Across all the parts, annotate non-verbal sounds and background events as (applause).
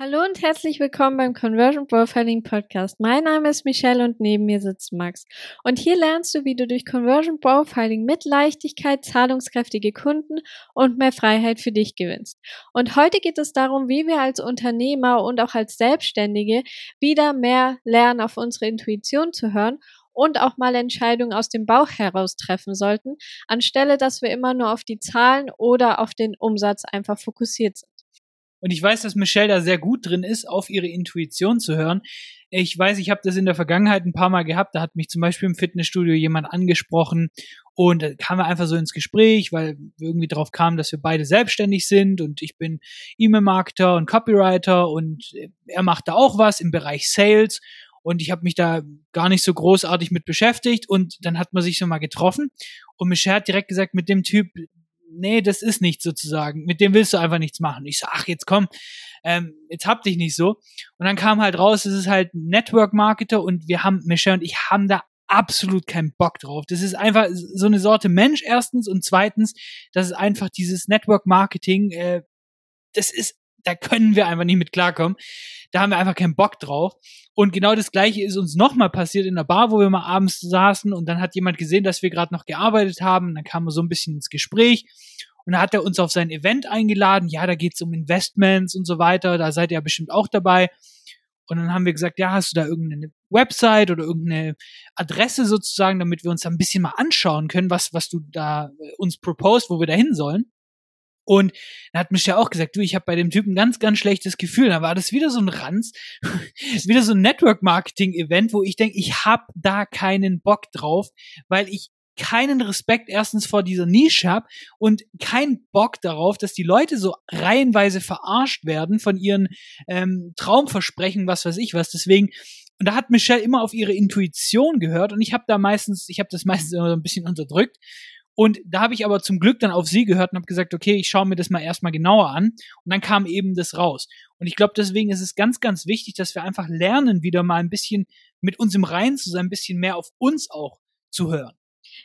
Hallo und herzlich willkommen beim Conversion Profiling Podcast. Mein Name ist Michelle und neben mir sitzt Max. Und hier lernst du, wie du durch Conversion Profiling mit Leichtigkeit zahlungskräftige Kunden und mehr Freiheit für dich gewinnst. Und heute geht es darum, wie wir als Unternehmer und auch als Selbstständige wieder mehr lernen, auf unsere Intuition zu hören und auch mal Entscheidungen aus dem Bauch heraus treffen sollten, anstelle dass wir immer nur auf die Zahlen oder auf den Umsatz einfach fokussiert sind. Und ich weiß, dass Michelle da sehr gut drin ist, auf ihre Intuition zu hören. Ich weiß, ich habe das in der Vergangenheit ein paar Mal gehabt. Da hat mich zum Beispiel im Fitnessstudio jemand angesprochen und da kamen wir einfach so ins Gespräch, weil irgendwie drauf kamen, dass wir beide selbstständig sind und ich bin E-Mail-Marketer und Copywriter und er macht da auch was im Bereich Sales und ich habe mich da gar nicht so großartig mit beschäftigt und dann hat man sich so mal getroffen und Michelle hat direkt gesagt, mit dem Typ, nee, das ist nicht sozusagen, mit dem willst du einfach nichts machen. Ich so, ach, jetzt komm, ähm, jetzt hab dich nicht so. Und dann kam halt raus, es ist halt Network Marketer und wir haben, Michelle und ich haben da absolut keinen Bock drauf. Das ist einfach so eine Sorte Mensch erstens und zweitens, das ist einfach dieses Network Marketing, äh, das ist da können wir einfach nicht mit klarkommen. Da haben wir einfach keinen Bock drauf. Und genau das Gleiche ist uns nochmal passiert in der Bar, wo wir mal abends saßen und dann hat jemand gesehen, dass wir gerade noch gearbeitet haben. Dann kamen wir so ein bisschen ins Gespräch und da hat er uns auf sein Event eingeladen. Ja, da geht's um Investments und so weiter. Da seid ihr ja bestimmt auch dabei. Und dann haben wir gesagt, ja, hast du da irgendeine Website oder irgendeine Adresse sozusagen, damit wir uns da ein bisschen mal anschauen können, was, was du da uns proposed, wo wir da hin sollen. Und dann hat Michelle auch gesagt, du, ich habe bei dem Typen ganz, ganz schlechtes Gefühl. Da war das wieder so ein Ranz, (laughs) wieder so ein Network-Marketing-Event, wo ich denke, ich habe da keinen Bock drauf, weil ich keinen Respekt erstens vor dieser Nische habe und keinen Bock darauf, dass die Leute so reihenweise verarscht werden von ihren ähm, Traumversprechen, was weiß ich was. Deswegen und da hat Michelle immer auf ihre Intuition gehört und ich habe da meistens, ich habe das meistens immer so ein bisschen unterdrückt und da habe ich aber zum Glück dann auf sie gehört und habe gesagt, okay, ich schaue mir das mal erstmal genauer an. Und dann kam eben das raus. Und ich glaube, deswegen ist es ganz, ganz wichtig, dass wir einfach lernen, wieder mal ein bisschen mit uns im Reinen zu sein, ein bisschen mehr auf uns auch zu hören.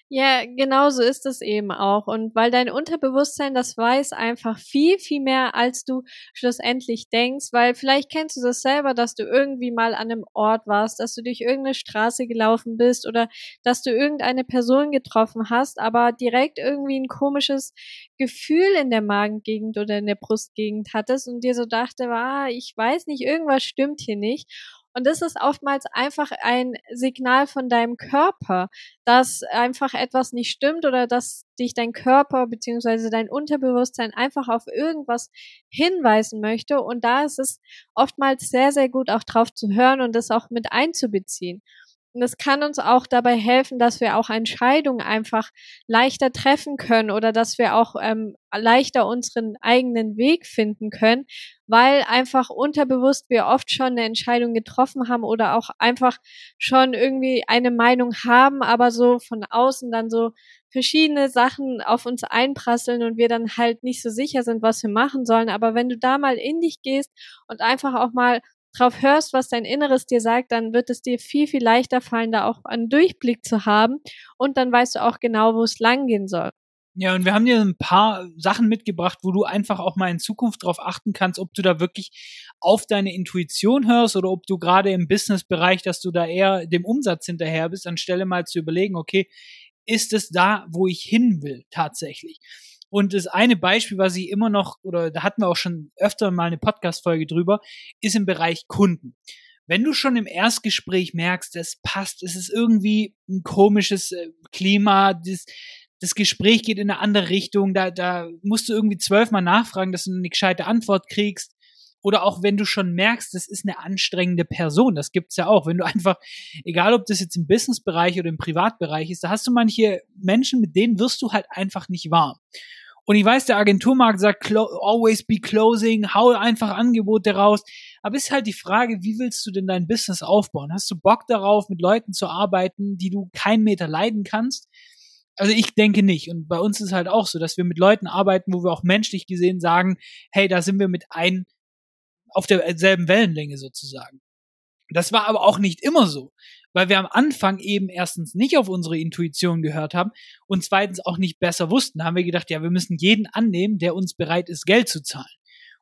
Ja, genau so ist es eben auch. Und weil dein Unterbewusstsein das weiß einfach viel, viel mehr, als du schlussendlich denkst, weil vielleicht kennst du das selber, dass du irgendwie mal an einem Ort warst, dass du durch irgendeine Straße gelaufen bist oder dass du irgendeine Person getroffen hast, aber direkt irgendwie ein komisches Gefühl in der Magengegend oder in der Brustgegend hattest und dir so dachte, ah, ich weiß nicht, irgendwas stimmt hier nicht. Und das ist oftmals einfach ein Signal von deinem Körper, dass einfach etwas nicht stimmt oder dass dich dein Körper beziehungsweise dein Unterbewusstsein einfach auf irgendwas hinweisen möchte. Und da ist es oftmals sehr, sehr gut auch drauf zu hören und das auch mit einzubeziehen. Und es kann uns auch dabei helfen, dass wir auch Entscheidungen einfach leichter treffen können oder dass wir auch ähm, leichter unseren eigenen Weg finden können, weil einfach unterbewusst wir oft schon eine Entscheidung getroffen haben oder auch einfach schon irgendwie eine Meinung haben, aber so von außen dann so verschiedene Sachen auf uns einprasseln und wir dann halt nicht so sicher sind, was wir machen sollen. Aber wenn du da mal in dich gehst und einfach auch mal drauf hörst, was dein Inneres dir sagt, dann wird es dir viel, viel leichter fallen, da auch einen Durchblick zu haben und dann weißt du auch genau, wo es langgehen soll. Ja, und wir haben dir ein paar Sachen mitgebracht, wo du einfach auch mal in Zukunft darauf achten kannst, ob du da wirklich auf deine Intuition hörst oder ob du gerade im Businessbereich, dass du da eher dem Umsatz hinterher bist, anstelle mal zu überlegen, okay, ist es da, wo ich hin will tatsächlich? Und das eine Beispiel, was ich immer noch, oder da hatten wir auch schon öfter mal eine Podcast-Folge drüber, ist im Bereich Kunden. Wenn du schon im Erstgespräch merkst, es passt, es ist irgendwie ein komisches äh, Klima, das, das Gespräch geht in eine andere Richtung, da, da musst du irgendwie zwölfmal nachfragen, dass du eine gescheite Antwort kriegst. Oder auch wenn du schon merkst, das ist eine anstrengende Person, das gibt's ja auch. Wenn du einfach, egal ob das jetzt im Businessbereich oder im Privatbereich ist, da hast du manche Menschen, mit denen wirst du halt einfach nicht warm. Und ich weiß, der Agenturmarkt sagt, always be closing, hau einfach Angebote raus. Aber ist halt die Frage, wie willst du denn dein Business aufbauen? Hast du Bock darauf, mit Leuten zu arbeiten, die du keinen Meter leiden kannst? Also ich denke nicht. Und bei uns ist halt auch so, dass wir mit Leuten arbeiten, wo wir auch menschlich gesehen sagen, hey, da sind wir mit ein auf derselben Wellenlänge sozusagen. Das war aber auch nicht immer so weil wir am Anfang eben erstens nicht auf unsere Intuition gehört haben und zweitens auch nicht besser wussten. Da haben wir gedacht, ja, wir müssen jeden annehmen, der uns bereit ist, Geld zu zahlen.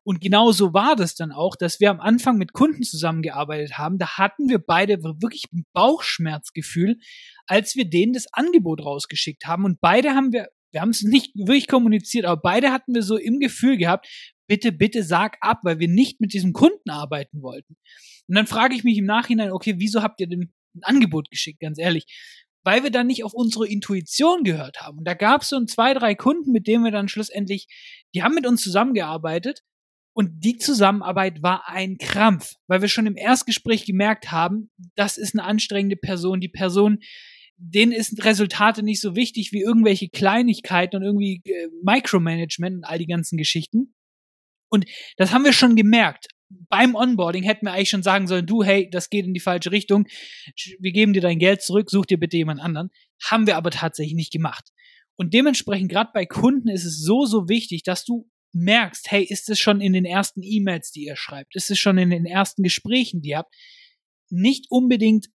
Und genau so war das dann auch, dass wir am Anfang mit Kunden zusammengearbeitet haben. Da hatten wir beide wirklich ein Bauchschmerzgefühl, als wir denen das Angebot rausgeschickt haben. Und beide haben wir, wir haben es nicht wirklich kommuniziert, aber beide hatten wir so im Gefühl gehabt, bitte, bitte sag ab, weil wir nicht mit diesem Kunden arbeiten wollten. Und dann frage ich mich im Nachhinein, okay, wieso habt ihr denn ein Angebot geschickt, ganz ehrlich? Weil wir dann nicht auf unsere Intuition gehört haben. Und da gab es so ein zwei, drei Kunden, mit denen wir dann schlussendlich, die haben mit uns zusammengearbeitet und die Zusammenarbeit war ein Krampf, weil wir schon im Erstgespräch gemerkt haben, das ist eine anstrengende Person. Die Person, denen ist Resultate nicht so wichtig wie irgendwelche Kleinigkeiten und irgendwie äh, Micromanagement und all die ganzen Geschichten. Und das haben wir schon gemerkt. Beim Onboarding hätten wir eigentlich schon sagen sollen, du, hey, das geht in die falsche Richtung. Wir geben dir dein Geld zurück, such dir bitte jemand anderen. Haben wir aber tatsächlich nicht gemacht. Und dementsprechend, gerade bei Kunden ist es so, so wichtig, dass du merkst, hey, ist es schon in den ersten E-Mails, die ihr schreibt? Ist es schon in den ersten Gesprächen, die ihr habt? Nicht unbedingt,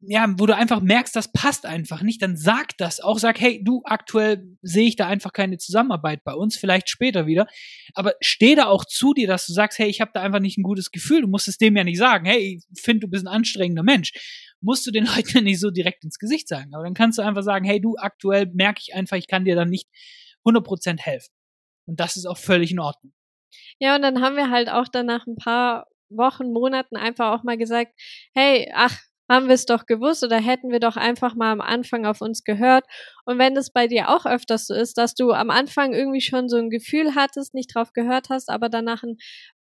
ja, wo du einfach merkst, das passt einfach nicht, dann sag das auch, sag, hey, du, aktuell sehe ich da einfach keine Zusammenarbeit bei uns, vielleicht später wieder, aber steh da auch zu dir, dass du sagst, hey, ich habe da einfach nicht ein gutes Gefühl, du musst es dem ja nicht sagen, hey, ich finde, du bist ein anstrengender Mensch, musst du den (laughs) Leuten ja nicht so direkt ins Gesicht sagen, aber dann kannst du einfach sagen, hey, du, aktuell merke ich einfach, ich kann dir dann nicht 100% helfen. Und das ist auch völlig in Ordnung. Ja, und dann haben wir halt auch dann nach ein paar Wochen, Monaten einfach auch mal gesagt, hey, ach, haben wir es doch gewusst oder hätten wir doch einfach mal am Anfang auf uns gehört. Und wenn das bei dir auch öfters so ist, dass du am Anfang irgendwie schon so ein Gefühl hattest, nicht drauf gehört hast, aber dann nach ein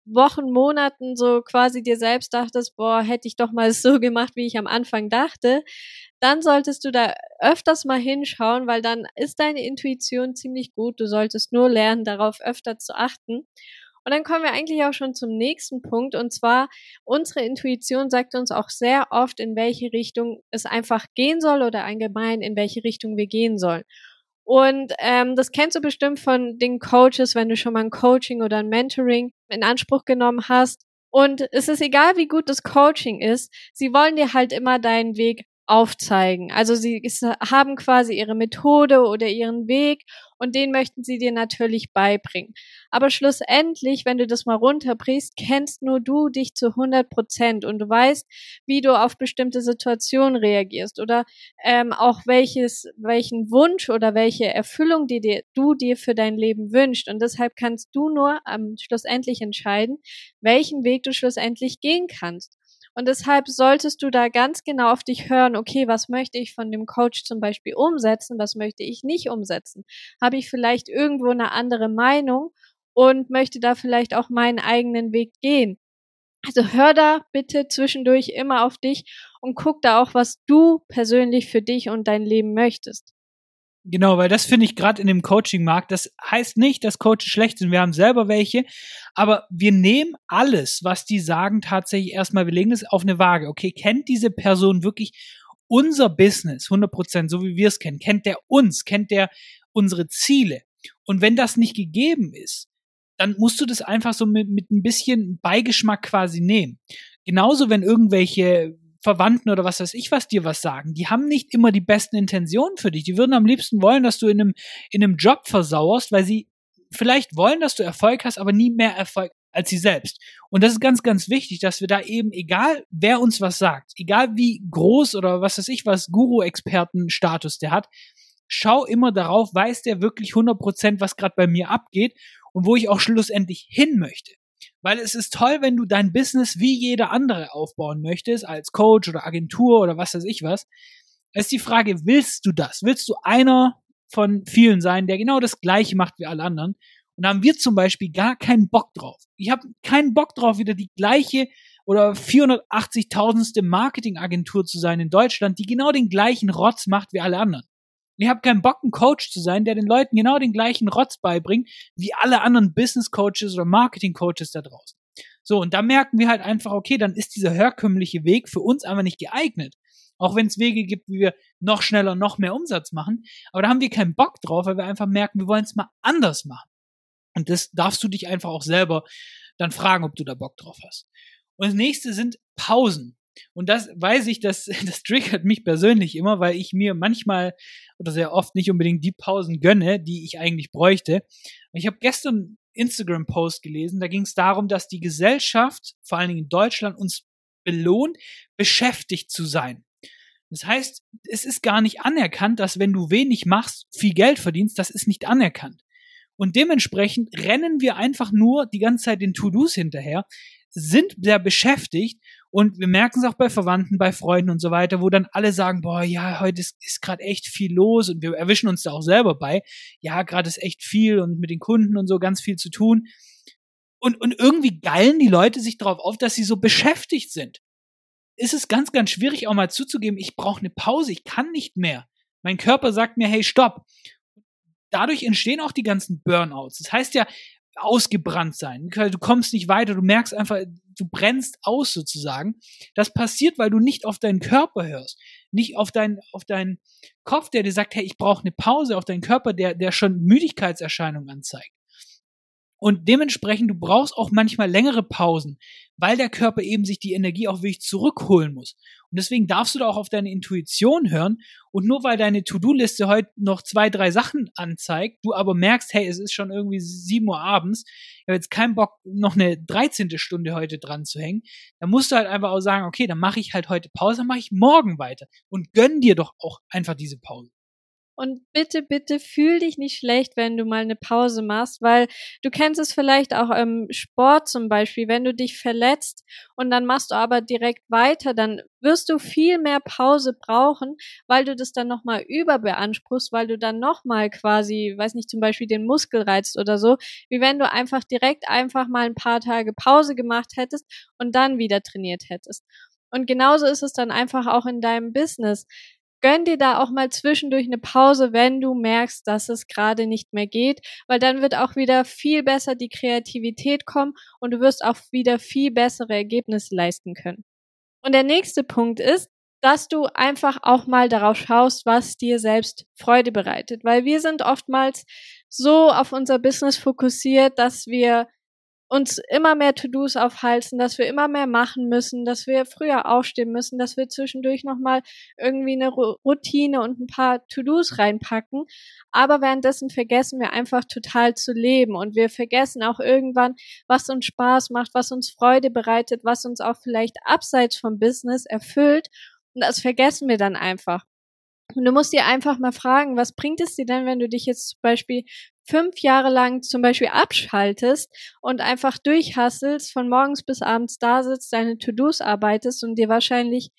Wochen, Monaten so quasi dir selbst dachtest, boah, hätte ich doch mal so gemacht, wie ich am Anfang dachte, dann solltest du da öfters mal hinschauen, weil dann ist deine Intuition ziemlich gut. Du solltest nur lernen, darauf öfter zu achten. Und dann kommen wir eigentlich auch schon zum nächsten Punkt. Und zwar, unsere Intuition sagt uns auch sehr oft, in welche Richtung es einfach gehen soll oder allgemein, in welche Richtung wir gehen sollen. Und ähm, das kennst du bestimmt von den Coaches, wenn du schon mal ein Coaching oder ein Mentoring in Anspruch genommen hast. Und es ist egal, wie gut das Coaching ist, sie wollen dir halt immer deinen Weg aufzeigen. Also sie haben quasi ihre Methode oder ihren Weg und den möchten sie dir natürlich beibringen. Aber schlussendlich, wenn du das mal runterbrichst, kennst nur du dich zu 100 Prozent und du weißt, wie du auf bestimmte Situationen reagierst oder ähm, auch welches, welchen Wunsch oder welche Erfüllung die dir, du dir für dein Leben wünschst. Und deshalb kannst du nur ähm, schlussendlich entscheiden, welchen Weg du schlussendlich gehen kannst. Und deshalb solltest du da ganz genau auf dich hören, okay, was möchte ich von dem Coach zum Beispiel umsetzen, was möchte ich nicht umsetzen? Habe ich vielleicht irgendwo eine andere Meinung und möchte da vielleicht auch meinen eigenen Weg gehen? Also hör da bitte zwischendurch immer auf dich und guck da auch, was du persönlich für dich und dein Leben möchtest. Genau, weil das finde ich gerade in dem Coaching-Markt, das heißt nicht, dass Coaches schlecht sind. Wir haben selber welche, aber wir nehmen alles, was die sagen, tatsächlich erstmal, wir legen das auf eine Waage. Okay, kennt diese Person wirklich unser Business 100 Prozent, so wie wir es kennen? Kennt der uns? Kennt der unsere Ziele? Und wenn das nicht gegeben ist, dann musst du das einfach so mit, mit ein bisschen Beigeschmack quasi nehmen. Genauso, wenn irgendwelche Verwandten oder was weiß ich was dir was sagen. Die haben nicht immer die besten Intentionen für dich. Die würden am liebsten wollen, dass du in einem, in einem Job versauerst, weil sie vielleicht wollen, dass du Erfolg hast, aber nie mehr Erfolg als sie selbst. Und das ist ganz, ganz wichtig, dass wir da eben, egal wer uns was sagt, egal wie groß oder was weiß ich was, Guru-Experten-Status der hat, schau immer darauf, weiß der wirklich 100%, was gerade bei mir abgeht und wo ich auch schlussendlich hin möchte. Weil es ist toll, wenn du dein Business wie jeder andere aufbauen möchtest, als Coach oder Agentur oder was weiß ich was. Es ist die Frage, willst du das? Willst du einer von vielen sein, der genau das Gleiche macht wie alle anderen? Und da haben wir zum Beispiel gar keinen Bock drauf. Ich habe keinen Bock drauf, wieder die gleiche oder 480.000ste Marketingagentur zu sein in Deutschland, die genau den gleichen Rotz macht wie alle anderen. Ich habe keinen Bock, ein Coach zu sein, der den Leuten genau den gleichen Rotz beibringt, wie alle anderen Business Coaches oder Marketing Coaches da draußen. So, und da merken wir halt einfach, okay, dann ist dieser herkömmliche Weg für uns einfach nicht geeignet. Auch wenn es Wege gibt, wie wir noch schneller, noch mehr Umsatz machen. Aber da haben wir keinen Bock drauf, weil wir einfach merken, wir wollen es mal anders machen. Und das darfst du dich einfach auch selber dann fragen, ob du da Bock drauf hast. Und das nächste sind Pausen. Und das weiß ich, dass (laughs) das triggert mich persönlich immer, weil ich mir manchmal oder sehr oft nicht unbedingt die Pausen gönne, die ich eigentlich bräuchte. Ich habe gestern Instagram-Post gelesen, da ging es darum, dass die Gesellschaft, vor allen Dingen in Deutschland, uns belohnt, beschäftigt zu sein. Das heißt, es ist gar nicht anerkannt, dass wenn du wenig machst, viel Geld verdienst, das ist nicht anerkannt. Und dementsprechend rennen wir einfach nur die ganze Zeit den To-Dos hinterher, sind sehr beschäftigt und wir merken es auch bei Verwandten, bei Freunden und so weiter, wo dann alle sagen, boah, ja, heute ist, ist gerade echt viel los und wir erwischen uns da auch selber bei. Ja, gerade ist echt viel und mit den Kunden und so ganz viel zu tun. Und, und irgendwie geilen die Leute sich darauf auf, dass sie so beschäftigt sind. Ist es ganz, ganz schwierig auch mal zuzugeben, ich brauche eine Pause, ich kann nicht mehr. Mein Körper sagt mir, hey, stopp dadurch entstehen auch die ganzen Burnouts. Das heißt ja, ausgebrannt sein. Du kommst nicht weiter, du merkst einfach, du brennst aus sozusagen. Das passiert, weil du nicht auf deinen Körper hörst, nicht auf deinen auf deinen Kopf, der dir sagt, hey, ich brauche eine Pause, auf deinen Körper, der der schon Müdigkeitserscheinungen anzeigt. Und dementsprechend, du brauchst auch manchmal längere Pausen, weil der Körper eben sich die Energie auch wirklich zurückholen muss. Und deswegen darfst du da auch auf deine Intuition hören. Und nur weil deine To-Do-Liste heute noch zwei, drei Sachen anzeigt, du aber merkst, hey, es ist schon irgendwie sieben Uhr abends, ich habe jetzt keinen Bock, noch eine 13. Stunde heute dran zu hängen, dann musst du halt einfach auch sagen, okay, dann mache ich halt heute Pause, dann mache ich morgen weiter. Und gönn dir doch auch einfach diese Pause. Und bitte, bitte fühl dich nicht schlecht, wenn du mal eine Pause machst, weil du kennst es vielleicht auch im Sport zum Beispiel, wenn du dich verletzt und dann machst du aber direkt weiter, dann wirst du viel mehr Pause brauchen, weil du das dann nochmal überbeanspruchst, weil du dann nochmal quasi, weiß nicht, zum Beispiel den Muskel reizt oder so, wie wenn du einfach direkt einfach mal ein paar Tage Pause gemacht hättest und dann wieder trainiert hättest. Und genauso ist es dann einfach auch in deinem Business gönn dir da auch mal zwischendurch eine Pause, wenn du merkst, dass es gerade nicht mehr geht, weil dann wird auch wieder viel besser die Kreativität kommen und du wirst auch wieder viel bessere Ergebnisse leisten können. Und der nächste Punkt ist, dass du einfach auch mal darauf schaust, was dir selbst Freude bereitet, weil wir sind oftmals so auf unser Business fokussiert, dass wir uns immer mehr To-Dos aufhalten, dass wir immer mehr machen müssen, dass wir früher aufstehen müssen, dass wir zwischendurch nochmal irgendwie eine Routine und ein paar To-Dos reinpacken. Aber währenddessen vergessen wir einfach total zu leben und wir vergessen auch irgendwann, was uns Spaß macht, was uns Freude bereitet, was uns auch vielleicht abseits vom Business erfüllt. Und das vergessen wir dann einfach. Und du musst dir einfach mal fragen, was bringt es dir denn, wenn du dich jetzt zum Beispiel fünf Jahre lang zum Beispiel abschaltest und einfach durchhasselst, von morgens bis abends da sitzt, deine To-Dos arbeitest und dir wahrscheinlich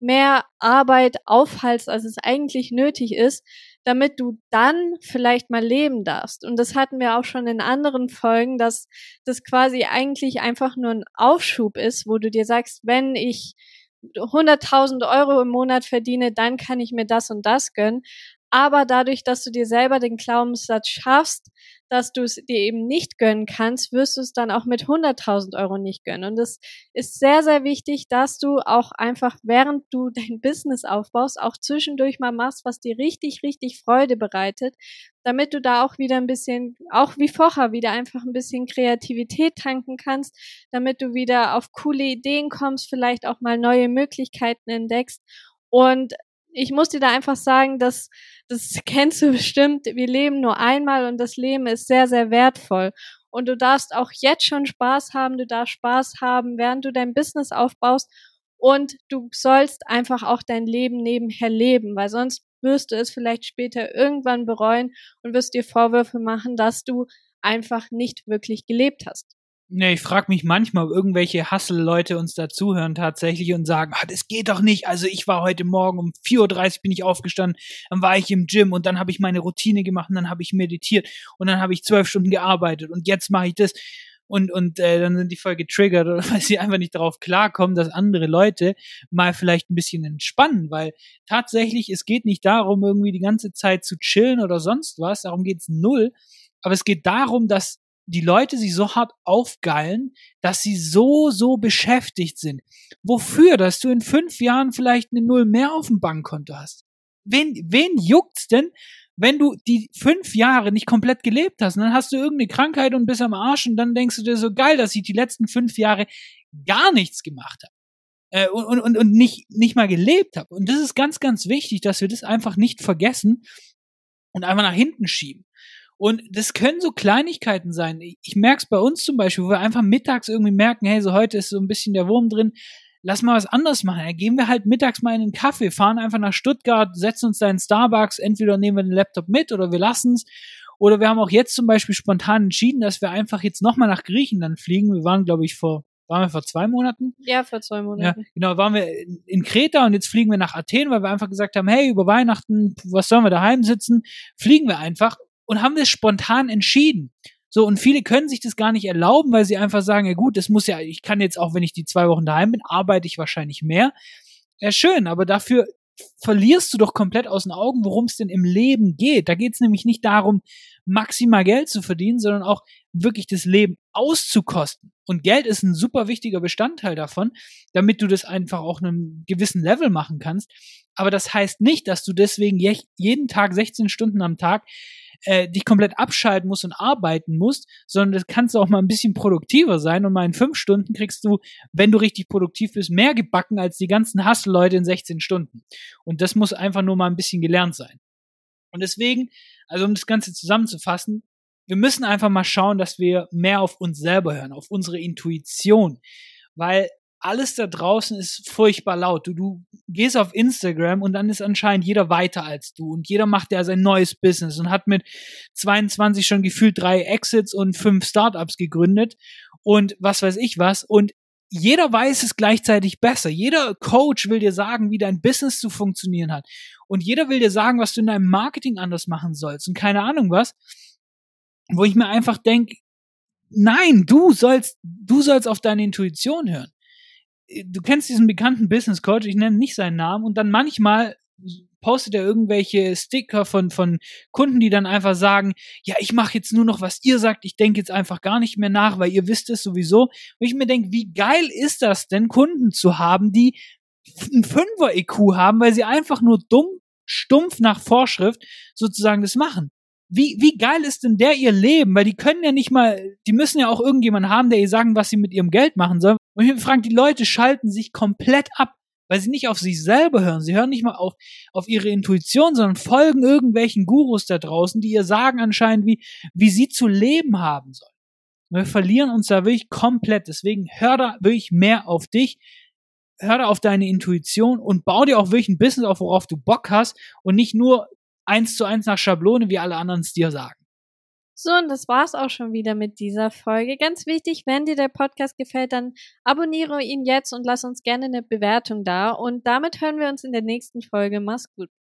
mehr Arbeit aufhalst, als es eigentlich nötig ist, damit du dann vielleicht mal leben darfst. Und das hatten wir auch schon in anderen Folgen, dass das quasi eigentlich einfach nur ein Aufschub ist, wo du dir sagst, wenn ich 100.000 Euro im Monat verdiene, dann kann ich mir das und das gönnen. Aber dadurch, dass du dir selber den Glaubenssatz schaffst, dass du es dir eben nicht gönnen kannst, wirst du es dann auch mit 100.000 Euro nicht gönnen. Und es ist sehr, sehr wichtig, dass du auch einfach, während du (laughs) dein Business aufbaust, auch zwischendurch mal machst, was dir richtig, richtig Freude bereitet, damit du da auch wieder ein bisschen, auch wie vorher, wieder einfach ein bisschen Kreativität tanken kannst, damit du wieder auf coole Ideen kommst, vielleicht auch mal neue Möglichkeiten entdeckst. Und ich muss dir da einfach sagen, dass das kennst du (laughs) bestimmt. Wir leben nur einmal und das Leben ist sehr, sehr wertvoll. Und du darfst auch jetzt schon Spaß haben. Du darfst Spaß haben, während du dein Business aufbaust. Und du sollst einfach auch dein Leben nebenher leben, weil sonst wirst du es vielleicht später irgendwann bereuen und wirst dir Vorwürfe machen, dass du einfach nicht wirklich gelebt hast. Nee, ich frage mich manchmal, ob irgendwelche Hassel-Leute uns dazuhören tatsächlich und sagen, ah, das geht doch nicht. Also ich war heute Morgen um 4.30 Uhr bin ich aufgestanden, dann war ich im Gym und dann habe ich meine Routine gemacht und dann habe ich meditiert und dann habe ich zwölf Stunden gearbeitet und jetzt mache ich das. Und, und äh, dann sind die voll getriggert, (laughs) weil sie einfach nicht darauf klarkommen, dass andere Leute mal vielleicht ein bisschen entspannen, weil tatsächlich, es geht nicht darum, irgendwie die ganze Zeit zu chillen oder sonst was, darum geht's null, aber es geht darum, dass die Leute sich so hart aufgeilen, dass sie so, so beschäftigt sind. Wofür? Dass du in fünf Jahren vielleicht eine Null mehr auf dem Bankkonto hast. Wen, wen juckt's denn, wenn du die fünf Jahre nicht komplett gelebt hast und dann hast du irgendeine Krankheit und bist am Arsch und dann denkst du dir so geil, dass ich die letzten fünf Jahre gar nichts gemacht habe. Äh, und, und, und nicht, nicht mal gelebt habe. Und das ist ganz, ganz wichtig, dass wir das einfach nicht vergessen und einfach nach hinten schieben. Und das können so Kleinigkeiten sein. Ich merke es bei uns zum Beispiel, wo wir einfach mittags irgendwie merken, hey, so heute ist so ein bisschen der Wurm drin, lass mal was anderes machen. Dann gehen wir halt mittags mal in einen Kaffee, fahren einfach nach Stuttgart, setzen uns da in Starbucks, entweder nehmen wir den Laptop mit oder wir lassen es. Oder wir haben auch jetzt zum Beispiel spontan entschieden, dass wir einfach jetzt nochmal nach Griechenland fliegen. Wir waren, glaube ich, vor, waren wir vor zwei Monaten? Ja, vor zwei Monaten. Ja, genau, waren wir in Kreta und jetzt fliegen wir nach Athen, weil wir einfach gesagt haben, hey, über Weihnachten, was sollen wir daheim sitzen? Fliegen wir einfach und haben das spontan entschieden. So, und viele können sich das gar nicht erlauben, weil sie einfach sagen, ja gut, das muss ja, ich kann jetzt auch, wenn ich die zwei Wochen daheim bin, arbeite ich wahrscheinlich mehr. Ja, schön, aber dafür verlierst du doch komplett aus den Augen, worum es denn im Leben geht. Da geht es nämlich nicht darum, maximal Geld zu verdienen, sondern auch wirklich das Leben auszukosten. Und Geld ist ein super wichtiger Bestandteil davon, damit du das einfach auch einem gewissen Level machen kannst. Aber das heißt nicht, dass du deswegen jeden Tag 16 Stunden am Tag äh, dich komplett abschalten musst und arbeiten musst, sondern das kannst du auch mal ein bisschen produktiver sein und mal in fünf Stunden kriegst du, wenn du richtig produktiv bist, mehr gebacken als die ganzen Hustle-Leute in 16 Stunden. Und das muss einfach nur mal ein bisschen gelernt sein. Und deswegen, also um das Ganze zusammenzufassen, wir müssen einfach mal schauen, dass wir mehr auf uns selber hören, auf unsere Intuition. Weil alles da draußen ist furchtbar laut. Du, du gehst auf Instagram und dann ist anscheinend jeder weiter als du und jeder macht ja sein neues Business und hat mit 22 schon gefühlt drei Exits und fünf Startups gegründet und was weiß ich was und jeder weiß es gleichzeitig besser. Jeder Coach will dir sagen, wie dein Business zu funktionieren hat. Und jeder will dir sagen, was du in deinem Marketing anders machen sollst und keine Ahnung was. Wo ich mir einfach denke, nein, du sollst, du sollst auf deine Intuition hören du kennst diesen bekannten Business Coach, ich nenne nicht seinen Namen, und dann manchmal postet er irgendwelche Sticker von, von Kunden, die dann einfach sagen, ja, ich mache jetzt nur noch, was ihr sagt, ich denke jetzt einfach gar nicht mehr nach, weil ihr wisst es sowieso. Und ich mir denke, wie geil ist das denn, Kunden zu haben, die ein Fünfer-IQ haben, weil sie einfach nur dumm, stumpf nach Vorschrift sozusagen das machen wie, wie geil ist denn der ihr Leben? Weil die können ja nicht mal, die müssen ja auch irgendjemanden haben, der ihr sagen, was sie mit ihrem Geld machen sollen. Und ich frage, die Leute schalten sich komplett ab, weil sie nicht auf sich selber hören. Sie hören nicht mal auf, auf ihre Intuition, sondern folgen irgendwelchen Gurus da draußen, die ihr sagen anscheinend, wie, wie sie zu leben haben sollen. Und wir verlieren uns da wirklich komplett. Deswegen hör da wirklich mehr auf dich. Hör da auf deine Intuition und bau dir auch wirklich ein Business auf, worauf du Bock hast und nicht nur eins zu eins nach Schablone, wie alle anderen es dir sagen. So, und das war's auch schon wieder mit dieser Folge. Ganz wichtig, wenn dir der Podcast gefällt, dann abonniere ihn jetzt und lass uns gerne eine Bewertung da. Und damit hören wir uns in der nächsten Folge. Mach's gut.